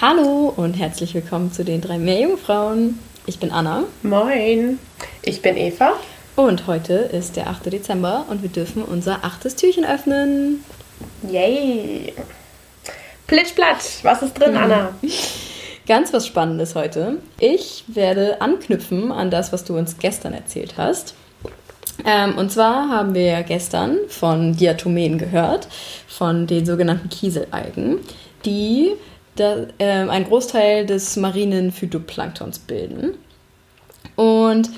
Hallo und herzlich willkommen zu den drei Meerjungfrauen. Ich bin Anna. Moin. Ich bin Eva. Und heute ist der 8. Dezember und wir dürfen unser achtes Türchen öffnen. Yay. Plitschplatsch. Was ist drin, Anna? Ganz was Spannendes heute. Ich werde anknüpfen an das, was du uns gestern erzählt hast. Ähm, und zwar haben wir gestern von Diatomen gehört, von den sogenannten Kieselalgen, die da, äh, einen Großteil des marinen Phytoplanktons bilden. Und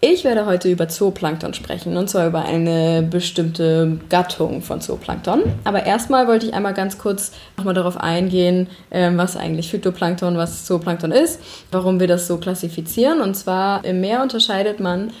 ich werde heute über Zooplankton sprechen und zwar über eine bestimmte Gattung von Zooplankton. Aber erstmal wollte ich einmal ganz kurz nochmal darauf eingehen, ähm, was eigentlich Phytoplankton, was Zooplankton ist, warum wir das so klassifizieren. Und zwar im Meer unterscheidet man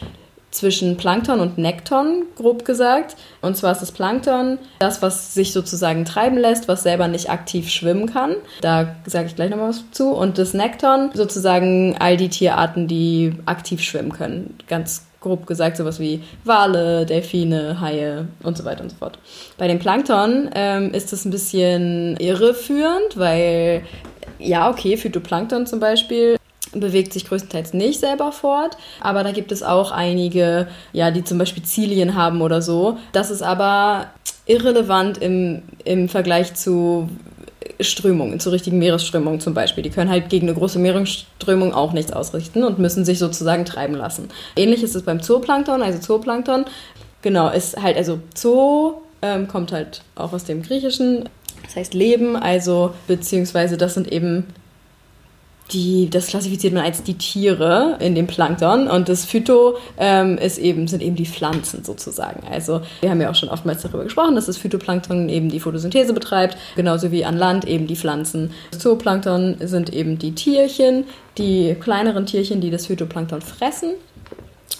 zwischen Plankton und Nekton, grob gesagt. Und zwar ist das Plankton das, was sich sozusagen treiben lässt, was selber nicht aktiv schwimmen kann. Da sage ich gleich nochmal was zu. Und das Nekton sozusagen all die Tierarten, die aktiv schwimmen können. Ganz grob gesagt sowas wie Wale, Delfine, Haie und so weiter und so fort. Bei dem Plankton ähm, ist das ein bisschen irreführend, weil ja, okay, Phytoplankton zum Beispiel bewegt sich größtenteils nicht selber fort, aber da gibt es auch einige, ja, die zum Beispiel Zilien haben oder so. Das ist aber irrelevant im, im Vergleich zu Strömungen, zu richtigen Meeresströmungen zum Beispiel. Die können halt gegen eine große Meeresströmung auch nichts ausrichten und müssen sich sozusagen treiben lassen. Ähnlich ist es beim Zooplankton, also Zooplankton, genau, ist halt, also Zoo ähm, kommt halt auch aus dem Griechischen, das heißt Leben, also beziehungsweise das sind eben die, das klassifiziert man als die Tiere in dem Plankton und das Phyto ähm, ist eben, sind eben die Pflanzen sozusagen. Also wir haben ja auch schon oftmals darüber gesprochen, dass das Phytoplankton eben die Photosynthese betreibt, genauso wie an Land eben die Pflanzen. Das Zooplankton sind eben die Tierchen, die kleineren Tierchen, die das Phytoplankton fressen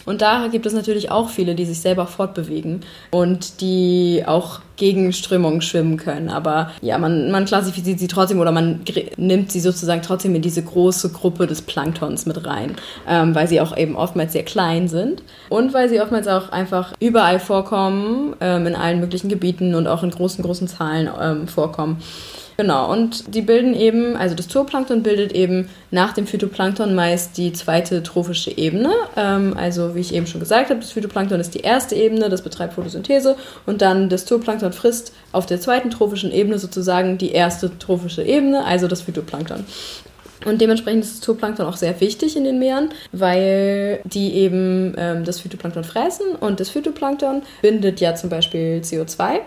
und da gibt es natürlich auch viele, die sich selber fortbewegen und die auch gegen Strömungen schwimmen können. Aber ja, man, man klassifiziert sie trotzdem oder man nimmt sie sozusagen trotzdem in diese große Gruppe des Planktons mit rein, ähm, weil sie auch eben oftmals sehr klein sind und weil sie oftmals auch einfach überall vorkommen, ähm, in allen möglichen Gebieten und auch in großen, großen Zahlen ähm, vorkommen. Genau, und die bilden eben, also das Zooplankton bildet eben nach dem Phytoplankton meist die zweite trophische Ebene. Ähm, also wie ich eben schon gesagt habe, das Phytoplankton ist die erste Ebene, das betreibt Photosynthese und dann das Zooplankton frisst auf der zweiten trophischen Ebene sozusagen die erste trophische Ebene, also das Phytoplankton. Und dementsprechend ist das Zooplankton auch sehr wichtig in den Meeren, weil die eben ähm, das Phytoplankton fressen und das Phytoplankton bindet ja zum Beispiel CO2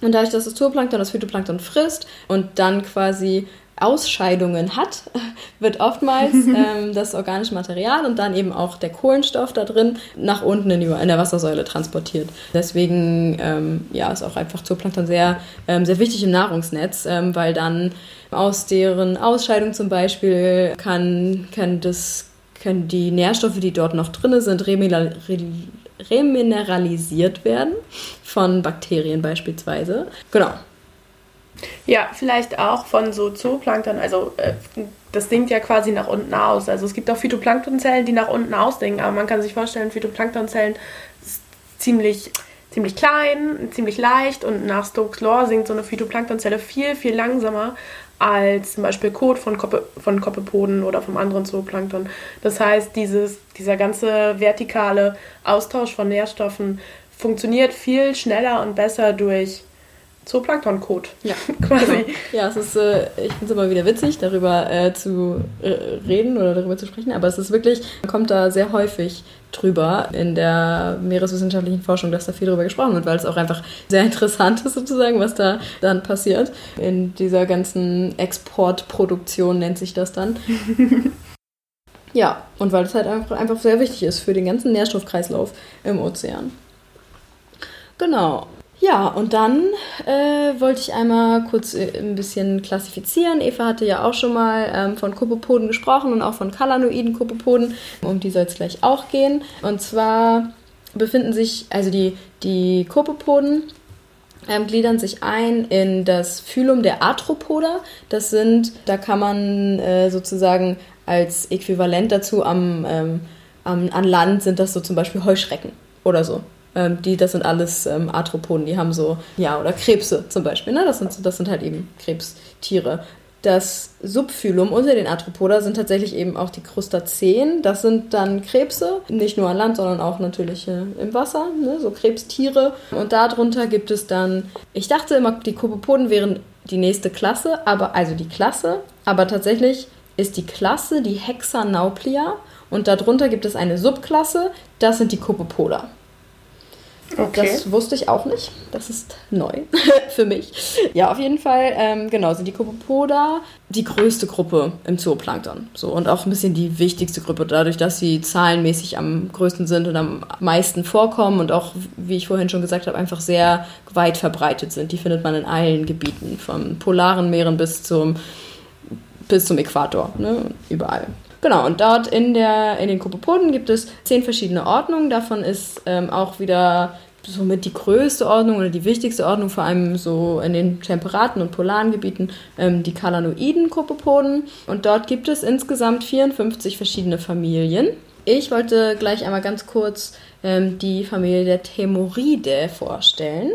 und dadurch, dass das Zooplankton das Phytoplankton frisst und dann quasi Ausscheidungen hat, wird oftmals ähm, das organische Material und dann eben auch der Kohlenstoff da drin nach unten in, die, in der Wassersäule transportiert. Deswegen ähm, ja, ist auch einfach Zooplankton sehr, ähm, sehr wichtig im Nahrungsnetz, ähm, weil dann aus deren Ausscheidung zum Beispiel kann, kann das, können die Nährstoffe, die dort noch drin sind, remineralisiert werden von Bakterien beispielsweise. Genau. Ja, vielleicht auch von so Zooplankton, also äh, das sinkt ja quasi nach unten aus. Also es gibt auch Phytoplanktonzellen, die nach unten ausdingen, aber man kann sich vorstellen, Phytoplanktonzellen ist ziemlich ziemlich klein, ziemlich leicht und nach Stokes Law sinkt so eine Phytoplanktonzelle viel, viel langsamer als zum Beispiel Kot von, Koppe, von Koppepoden oder vom anderen Zooplankton. Das heißt, dieses, dieser ganze vertikale Austausch von Nährstoffen funktioniert viel schneller und besser durch Zooplankton-Kot. Ja, quasi. Genau. Ja, es ist, äh, ich finde es immer wieder witzig, darüber äh, zu äh, reden oder darüber zu sprechen, aber es ist wirklich, man kommt da sehr häufig drüber in der meereswissenschaftlichen Forschung, dass da viel drüber gesprochen wird, weil es auch einfach sehr interessant ist sozusagen, was da dann passiert. In dieser ganzen Exportproduktion nennt sich das dann. ja, und weil es halt einfach, einfach sehr wichtig ist für den ganzen Nährstoffkreislauf im Ozean. Genau. Ja, und dann äh, wollte ich einmal kurz äh, ein bisschen klassifizieren. Eva hatte ja auch schon mal ähm, von Kopopoden gesprochen und auch von kalanoiden Kopopoden. Um die soll es gleich auch gehen. Und zwar befinden sich, also die, die Kopopoden ähm, gliedern sich ein in das Phylum der Arthropoda. Das sind, da kann man äh, sozusagen als Äquivalent dazu am, ähm, am, an Land sind das so zum Beispiel Heuschrecken oder so. Ähm, die, das sind alles ähm, Arthropoden, die haben so, ja, oder Krebse zum Beispiel, ne? Das sind, das sind halt eben Krebstiere. Das Subphylum unter den Arthropoda sind tatsächlich eben auch die Krustazeen. Das sind dann Krebse, nicht nur an Land, sondern auch natürlich äh, im Wasser, ne? so Krebstiere. Und darunter gibt es dann, ich dachte immer, die Kopepoden wären die nächste Klasse, aber also die Klasse, aber tatsächlich ist die Klasse die Hexanauplia und darunter gibt es eine Subklasse, das sind die Copopoda. Okay. Das wusste ich auch nicht. Das ist neu für mich. Ja, auf jeden Fall, ähm, genau, sind die Copopoda die größte Gruppe im Zooplankton. So, und auch ein bisschen die wichtigste Gruppe, dadurch, dass sie zahlenmäßig am größten sind und am meisten vorkommen und auch, wie ich vorhin schon gesagt habe, einfach sehr weit verbreitet sind. Die findet man in allen Gebieten, vom polaren Meeren bis zum, bis zum Äquator, ne? überall. Genau, und dort in, der, in den Kopopoden gibt es zehn verschiedene Ordnungen. Davon ist ähm, auch wieder somit die größte Ordnung oder die wichtigste Ordnung, vor allem so in den temperaten und polaren Gebieten, ähm, die Kalanoiden Kopopoden. Und dort gibt es insgesamt 54 verschiedene Familien. Ich wollte gleich einmal ganz kurz ähm, die Familie der Temoride vorstellen.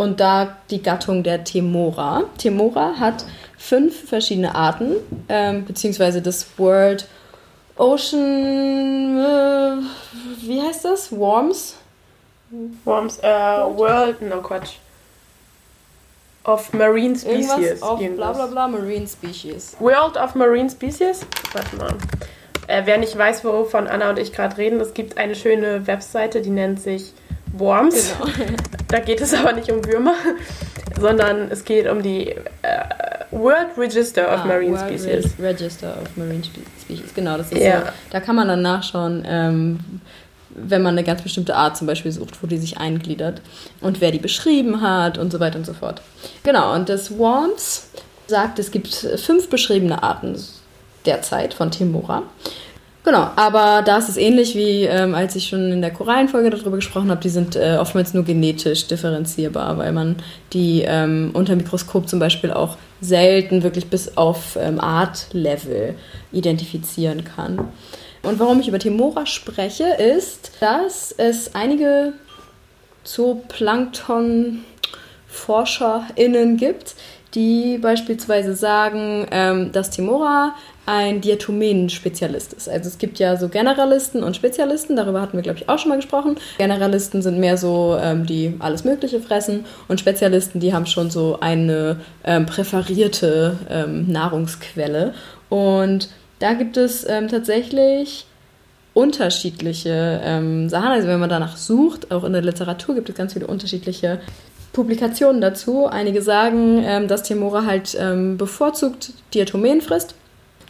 Und da die Gattung der Temora. Temora hat fünf verschiedene Arten, ähm, beziehungsweise das World Ocean, äh, wie heißt das? Worms? Worms, äh, World, no Quatsch. Of Marine Species. Irgendwas of bla bla bla Marine Species. World of Marine Species? Warte mal. Äh, wer nicht weiß, wovon Anna und ich gerade reden, es gibt eine schöne Webseite, die nennt sich Worms. Genau. da geht es aber nicht um Würmer, sondern es geht um die äh, World Register of ah, Marine World Species. Re Register of Marine Species, genau. Das ist ja. so, da kann man dann nachschauen, ähm, wenn man eine ganz bestimmte Art zum Beispiel sucht, wo die sich eingliedert und wer die beschrieben hat und so weiter und so fort. Genau, und das Worms sagt, es gibt fünf beschriebene Arten derzeit von Temora. Genau, aber da ist es ähnlich wie ähm, als ich schon in der Korallenfolge darüber gesprochen habe, die sind äh, oftmals nur genetisch differenzierbar, weil man die ähm, unter Mikroskop zum Beispiel auch selten wirklich bis auf ähm, Artlevel identifizieren kann. Und warum ich über Temora spreche, ist, dass es einige Zooplankton-ForscherInnen gibt, die beispielsweise sagen, ähm, dass Temora ein Diatomen-Spezialist ist. Also es gibt ja so Generalisten und Spezialisten, darüber hatten wir, glaube ich, auch schon mal gesprochen. Generalisten sind mehr so, ähm, die alles Mögliche fressen und Spezialisten, die haben schon so eine ähm, präferierte ähm, Nahrungsquelle. Und da gibt es ähm, tatsächlich unterschiedliche ähm, Sachen. Also wenn man danach sucht, auch in der Literatur gibt es ganz viele unterschiedliche Publikationen dazu. Einige sagen, ähm, dass Timora halt ähm, bevorzugt Diatomen frisst.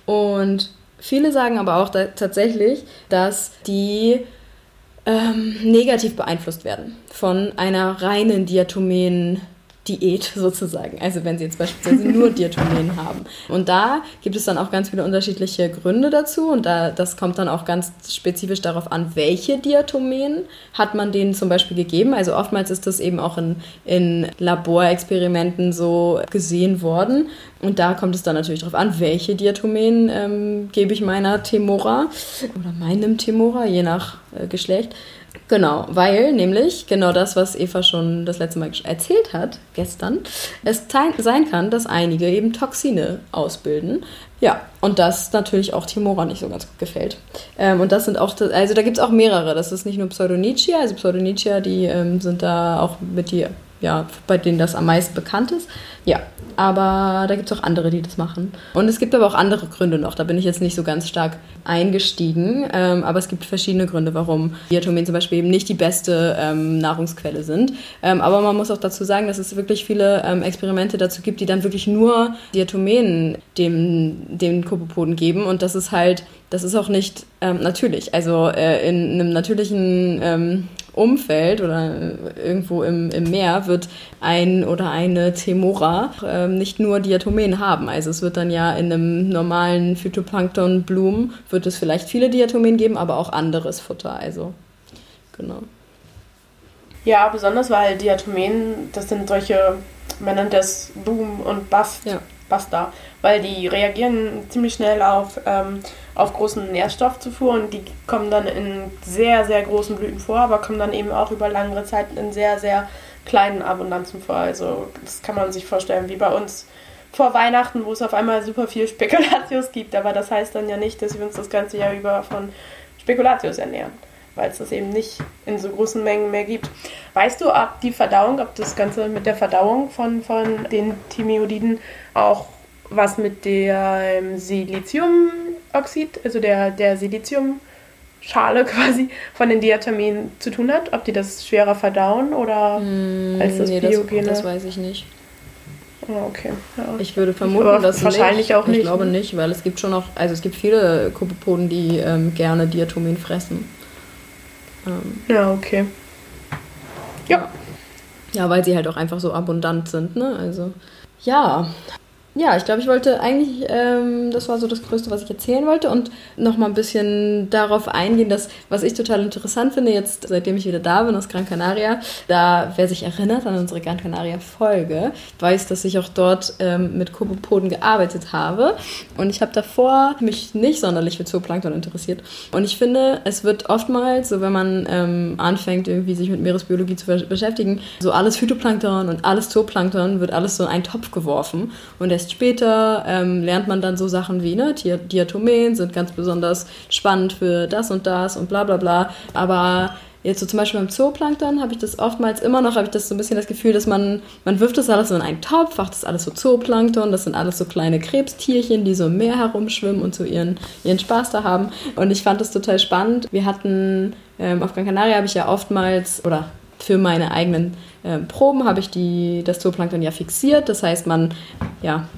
Und viele sagen aber auch da tatsächlich, dass die ähm, negativ beeinflusst werden von einer reinen Diatomen- Diät sozusagen. Also wenn sie jetzt beispielsweise nur Diatomen haben. Und da gibt es dann auch ganz viele unterschiedliche Gründe dazu und da, das kommt dann auch ganz spezifisch darauf an, welche Diatomen hat man denen zum Beispiel gegeben. Also oftmals ist das eben auch in, in Laborexperimenten so gesehen worden. Und da kommt es dann natürlich darauf an, welche Diatomen ähm, gebe ich meiner Temora oder meinem Temora, je nach äh, Geschlecht. Genau, weil nämlich genau das, was Eva schon das letzte Mal erzählt hat, gestern, es sein kann, dass einige eben Toxine ausbilden. Ja, und das natürlich auch Timora nicht so ganz gut gefällt. Ähm, und das sind auch, also da gibt es auch mehrere. Das ist nicht nur Pseudonychia, also Pseudonychia, die ähm, sind da auch mit die, ja, bei denen das am meisten bekannt ist. Ja, aber da gibt es auch andere, die das machen. Und es gibt aber auch andere Gründe noch. Da bin ich jetzt nicht so ganz stark eingestiegen. Ähm, aber es gibt verschiedene Gründe, warum Diatomen zum Beispiel eben nicht die beste ähm, Nahrungsquelle sind. Ähm, aber man muss auch dazu sagen, dass es wirklich viele ähm, Experimente dazu gibt, die dann wirklich nur Diatomen dem, dem Kopopoden geben. Und das ist halt, das ist auch nicht ähm, natürlich. Also äh, in einem natürlichen Umfeld oder irgendwo im, im Meer wird ein oder eine Temora ähm, nicht nur Diatomen haben. Also es wird dann ja in einem normalen Phytoplankton-Blumen wird es vielleicht viele Diatomen geben, aber auch anderes Futter. Also genau. Ja, besonders weil Diatomen, das sind solche, man nennt das Boom und Bust, ja. Buster, weil die reagieren ziemlich schnell auf ähm, auf großen Nährstoffzufuhr und die kommen dann in sehr, sehr großen Blüten vor, aber kommen dann eben auch über längere Zeit in sehr, sehr kleinen Abundanzen vor. Also das kann man sich vorstellen wie bei uns vor Weihnachten, wo es auf einmal super viel Spekulatius gibt. Aber das heißt dann ja nicht, dass wir uns das ganze Jahr über von Spekulatius ernähren, weil es das eben nicht in so großen Mengen mehr gibt. Weißt du, ob die Verdauung, ob das Ganze mit der Verdauung von, von den Thymiodiden auch was mit dem Siliziumoxid, also der, der Siliziumschale quasi von den Diataminen zu tun hat? Ob die das schwerer verdauen oder Mm, als das nee, Biogene? Das, das weiß ich nicht. Oh, okay. Ja. Ich würde vermuten, Aber dass wahrscheinlich nicht. auch nicht, Ich glaube ne? nicht, weil es gibt schon auch, also es gibt viele Kopepoden, die ähm, gerne Diatomin fressen. Ähm, ja, okay. Ja. ja, weil sie halt auch einfach so abundant sind, ne? Also ja. Ja, ich glaube, ich wollte eigentlich, ähm, das war so das Größte, was ich erzählen wollte und nochmal ein bisschen darauf eingehen, dass, was ich total interessant finde, jetzt seitdem ich wieder da bin aus Gran Canaria, da, wer sich erinnert an unsere Gran Canaria-Folge, weiß, dass ich auch dort ähm, mit Kopepoden gearbeitet habe und ich habe davor mich nicht sonderlich für Zooplankton interessiert und ich finde, es wird oftmals, so wenn man ähm, anfängt, irgendwie sich mit Meeresbiologie zu besch- beschäftigen, so alles Phytoplankton und alles Zooplankton wird alles so in einen Topf geworfen und erst später ähm, lernt man dann so Sachen wie, ne, Di- Diatomen sind ganz besonders spannend für das und das und bla bla bla. Aber jetzt so zum Beispiel beim Zooplankton habe ich das oftmals immer noch, habe ich das so ein bisschen das Gefühl, dass man, man wirft das alles in einen Topf, macht das alles so Zooplankton, das sind alles so kleine Krebstierchen, die so im Meer herumschwimmen und so ihren, ihren Spaß da haben. Und ich fand das total spannend. Wir hatten, ähm, auf Gran Canaria habe ich ja oftmals, oder für meine eigenen ähm, Proben habe ich die, das Zooplankton ja fixiert. Das heißt, man ja,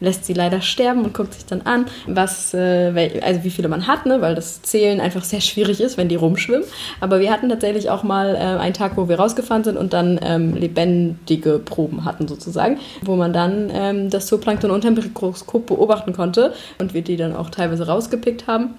lässt sie leider sterben und guckt sich dann an, was, äh, also wie viele man hat, ne? weil das Zählen einfach sehr schwierig ist, wenn die rumschwimmen. Aber wir hatten tatsächlich auch mal äh, einen Tag, wo wir rausgefahren sind und dann ähm, lebendige Proben hatten sozusagen, wo man dann ähm, das Zooplankton unter dem Mikroskop beobachten konnte und wir die dann auch teilweise rausgepickt haben.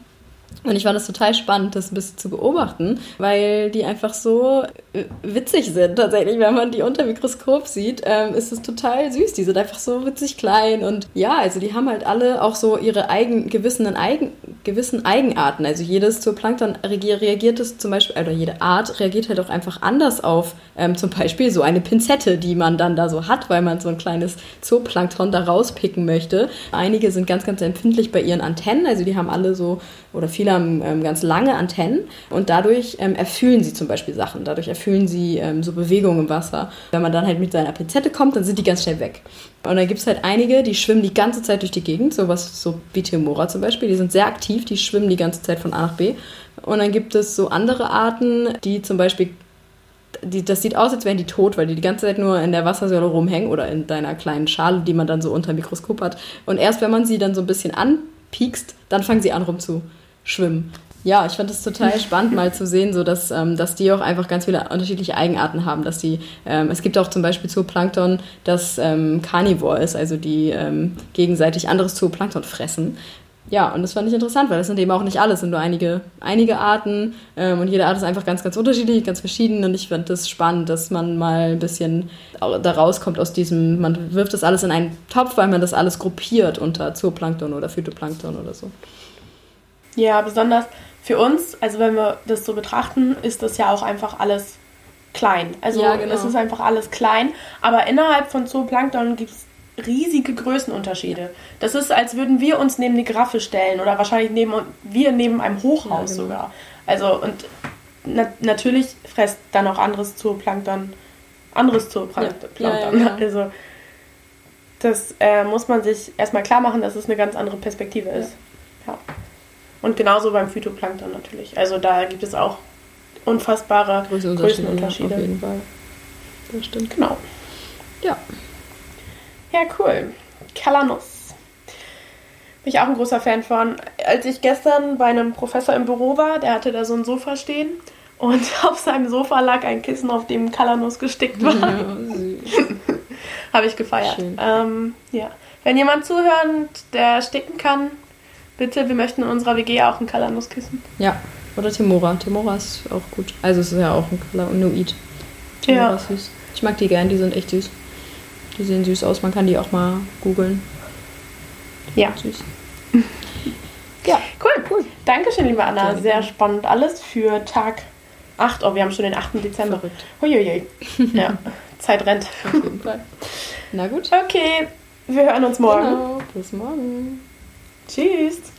Und ich fand es total spannend, das ein bisschen zu beobachten, weil die einfach so äh, witzig sind tatsächlich. Wenn man die unter Mikroskop sieht, ähm, ist es total süß. Die sind einfach so witzig klein und ja, also die haben halt alle auch so ihre eigen, gewissen, eigen, gewissen Eigenarten. Also jedes Zooplankton reagiert, es zum Beispiel, oder jede Art reagiert halt auch einfach anders auf ähm, zum Beispiel so eine Pinzette, die man dann da so hat, weil man so ein kleines Zooplankton da rauspicken möchte. Einige sind ganz, ganz empfindlich bei ihren Antennen, also die haben alle so, oder viele haben ähm, ganz lange Antennen und dadurch ähm, erfüllen sie zum Beispiel Sachen, dadurch erfüllen sie ähm, so Bewegungen im Wasser. Wenn man dann halt mit seiner Pinzette kommt, dann sind die ganz schnell weg. Und dann gibt es halt einige, die schwimmen die ganze Zeit durch die Gegend, sowas so wie Theomora zum Beispiel, die sind sehr aktiv, die schwimmen die ganze Zeit von A nach B. Und dann gibt es so andere Arten, die zum Beispiel die, das sieht aus, als wären die tot, weil die die ganze Zeit nur in der Wassersäule rumhängen oder in deiner kleinen Schale, die man dann so unter dem Mikroskop hat. Und erst wenn man sie dann so ein bisschen anpiekst, dann fangen sie an rumzuschwimmen. Ja, ich fand es total spannend, mal zu sehen, so dass, ähm, dass die auch einfach ganz viele unterschiedliche Eigenarten haben. Dass die, ähm, es gibt auch zum Beispiel Zooplankton, das ähm, Carnivore ist, also die ähm, gegenseitig anderes Zooplankton fressen. Ja, und das fand ich interessant, weil das sind eben auch nicht alles, es sind nur einige, einige Arten ähm, und jede Art ist einfach ganz, ganz unterschiedlich, ganz verschieden und ich fand das spannend, dass man mal ein bisschen da rauskommt aus diesem, man wirft das alles in einen Topf, weil man das alles gruppiert unter Zooplankton oder Phytoplankton oder so. Ja, besonders für uns, also wenn wir das so betrachten, ist das ja auch einfach alles klein. Also Ja, genau. es ist einfach alles klein, aber innerhalb von Zooplankton gibt es riesige Größenunterschiede. Das ist, als würden wir uns neben eine Giraffe stellen oder wahrscheinlich neben wir neben einem Hochhaus Ja, genau. sogar. Also und na natürlich fresst dann auch anderes Zooplankton, anderes Zooplankton. Ja, ja. Also das äh, muss man sich erstmal klar machen, dass es eine ganz andere Perspektive ist. Ja. Und genauso beim Phytoplankton natürlich. Also da gibt es auch unfassbare Größenunterschiede, Größenunterschiede. Auf jeden Fall. Das stimmt. Genau. Ja. Ja, cool. Kalanus. Bin ich auch ein großer Fan von. Als ich gestern bei einem Professor im Büro war, der hatte da so ein Sofa stehen und auf seinem Sofa lag ein Kissen, auf dem Kalanus gestickt war. ja. Habe ich gefeiert. Ähm, ja. Wenn jemand zuhört, der sticken kann, bitte, wir möchten in unserer WG auch ein Kalanuskissen. ja. Oder Timora. Timora ist auch gut. Also es ist ja auch ein. Timora Ja. ist süß. Ich mag die gern, die sind echt süß. Die sehen süß aus, man kann die auch mal googeln. Ja. Süß. ja, Cool, cool. Dankeschön, liebe Anna. Gerne, Sehr spannend alles für Tag 8. Oh, wir haben schon den 8. Dezember. verrückt. Huiuiui. Ja, Zeit rennt. Auf jeden Fall. Na gut. Okay, Wir hören uns morgen. Genau. Bis morgen. Tschüss.